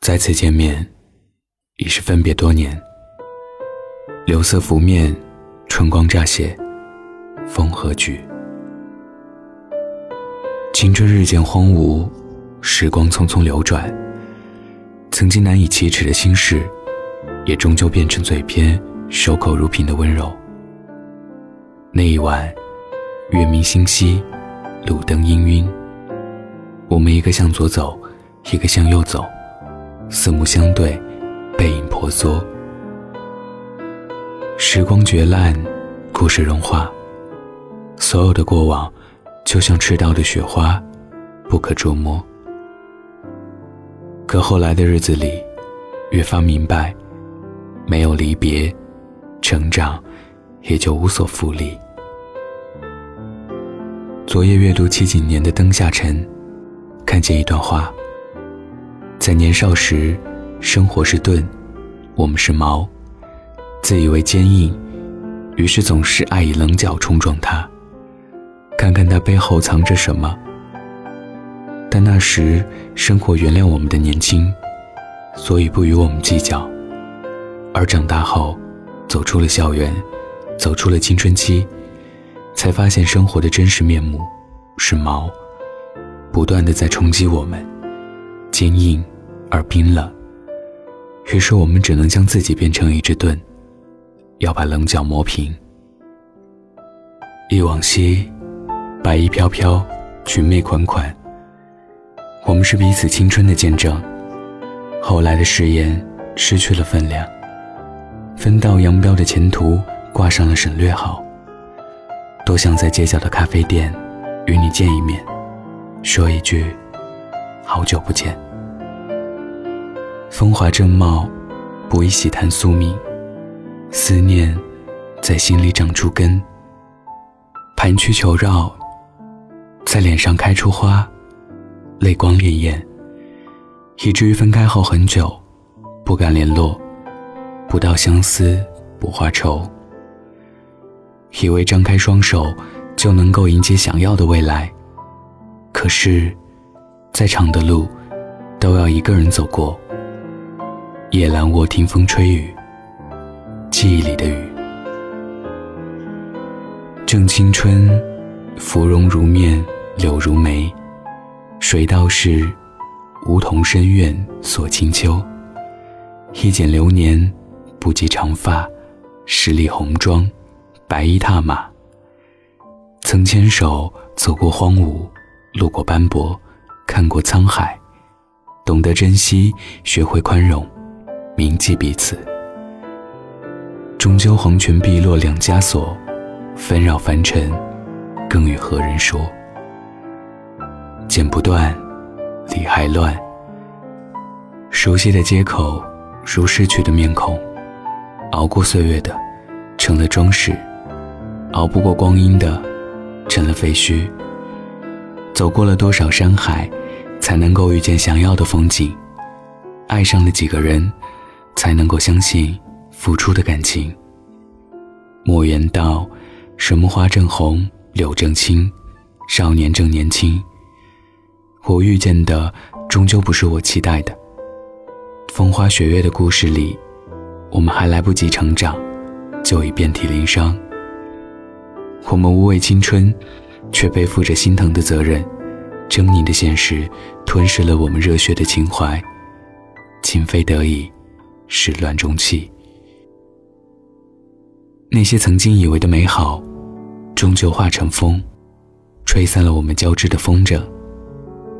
再次见面，已是分别多年。柳色拂面，春光乍泄，风和举。青春日渐荒芜，时光匆匆流转。曾经难以启齿的心事，也终究变成嘴边守口如瓶的温柔。那一晚，月明星稀，路灯氤氲。我们一个向左走，一个向右走。四目相对，背影婆娑。时光绝烂，故事融化，所有的过往，就像赤道的雪花，不可捉摸。可后来的日子里，越发明白，没有离别，成长也就无所负力。昨夜阅读七几年的《灯下沉》，看见一段话。在年少时，生活是盾，我们是矛，自以为坚硬，于是总是爱以棱角冲撞它，看看它背后藏着什么。但那时生活原谅我们的年轻，所以不与我们计较。而长大后，走出了校园，走出了青春期，才发现生活的真实面目是矛，不断的在冲击我们，坚硬。而冰冷，于是我们只能将自己变成一只盾，要把棱角磨平。忆往昔，白衣飘飘，裙袂款款。我们是彼此青春的见证。后来的誓言失去了分量，分道扬镳的前途挂上了省略号。多想在街角的咖啡店与你见一面，说一句好久不见。风华正茂，不宜喜谈宿命。思念在心里长出根，盘曲求绕，在脸上开出花，泪光潋滟，以至于分开后很久，不敢联络，不到相思不化愁。以为张开双手就能够迎接想要的未来，可是，再长的路，都要一个人走过。夜阑卧听风吹雨，记忆里的雨。正青春，芙蓉如面，柳如眉。谁道是梧桐深院锁清秋？一剪流年，不及长发，十里红妆，白衣踏马。曾牵手走过荒芜，路过斑驳，看过沧海，懂得珍惜，学会宽容。铭记彼此，终究黄泉碧落两家锁，纷扰凡尘，更与何人说？剪不断，理还乱。熟悉的街口，如逝去的面孔，熬过岁月的，成了装饰；熬不过光阴的，成了废墟。走过了多少山海，才能够遇见想要的风景？爱上了几个人？才能够相信付出的感情。莫言道：“什么花正红，柳正青，少年正年轻。”我遇见的终究不是我期待的。风花雪月的故事里，我们还来不及成长，就已遍体鳞伤。我们无畏青春，却背负着心疼的责任。狰狞的现实吞噬了我们热血的情怀，情非得已。始乱终弃，那些曾经以为的美好，终究化成风，吹散了我们交织的风筝，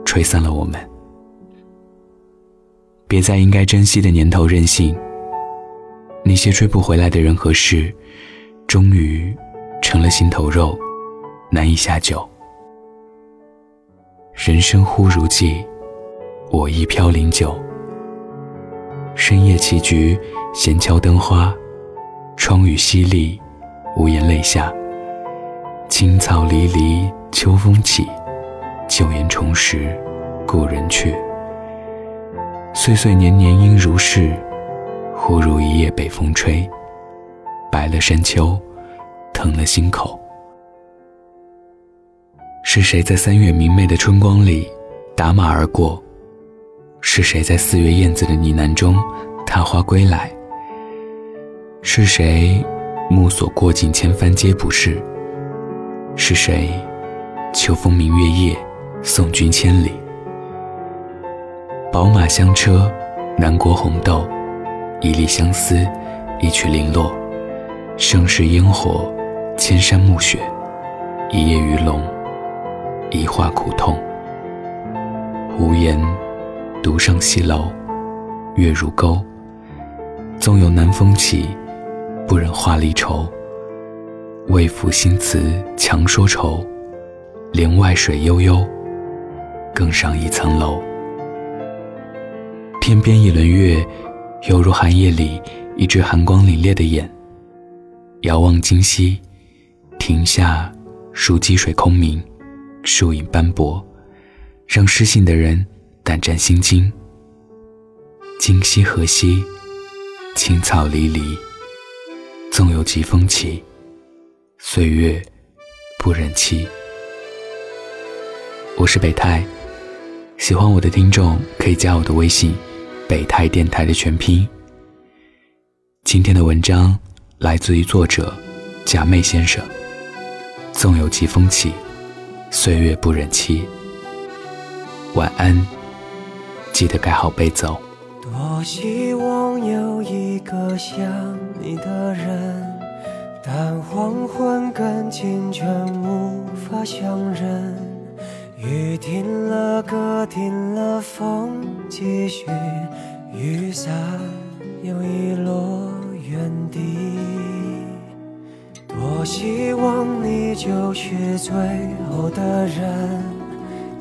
吹散了我们。别在应该珍惜的年头任性，那些追不回来的人和事，终于成了心头肉，难以下酒。人生忽如寄，我亦飘零酒。深夜棋局，闲敲灯花，窗雨淅沥，无言泪下。青草离离，秋风起，旧颜重拾，故人去。岁岁年年应如是，忽如一夜北风吹，白了山丘，疼了心口。是谁在三月明媚的春光里打马而过？是谁在四月燕子的呢喃中踏花归来？是谁目所过尽千帆皆不是？是谁秋风明月夜送君千里？宝马香车南国红豆，一粒相思一曲零落。盛世烟火千山暮雪，一夜鱼龙一画苦痛。无言独上西楼，月如钩。纵有南风起。不忍话离愁，为赋新词强说愁。帘外水悠悠，更上一层楼。天边一轮月，犹如寒夜里一只寒光凛冽的眼。遥望今夕，亭下数积水空明，树影斑驳，让失信的人胆战心惊。今夕何夕？青草离离。纵有疾风起，岁月不忍欺。我是北太，喜欢我的听众可以加我的微信“北太电台”的全拼。今天的文章来自于作者假寐先生。纵有疾风起，岁月不忍欺。晚安，记得盖好被子。多希望有一个像你的人，但黄昏跟清晨无法相认。雨停了，歌停了，风继续，雨伞又遗落原地。多希望你就是最后的人。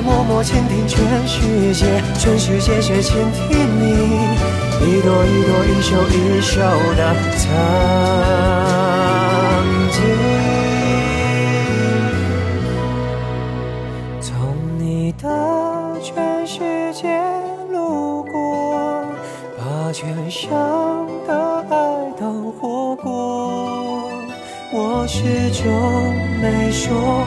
默默倾听全世界，全世界却倾听你一朵一朵、一首一首的曾经。从你的全世界路过，把全生的爱都活过，我始终没说。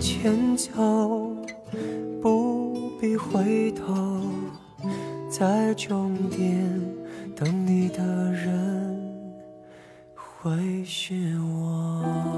前走，不必回头，在终点等你的人。会是我。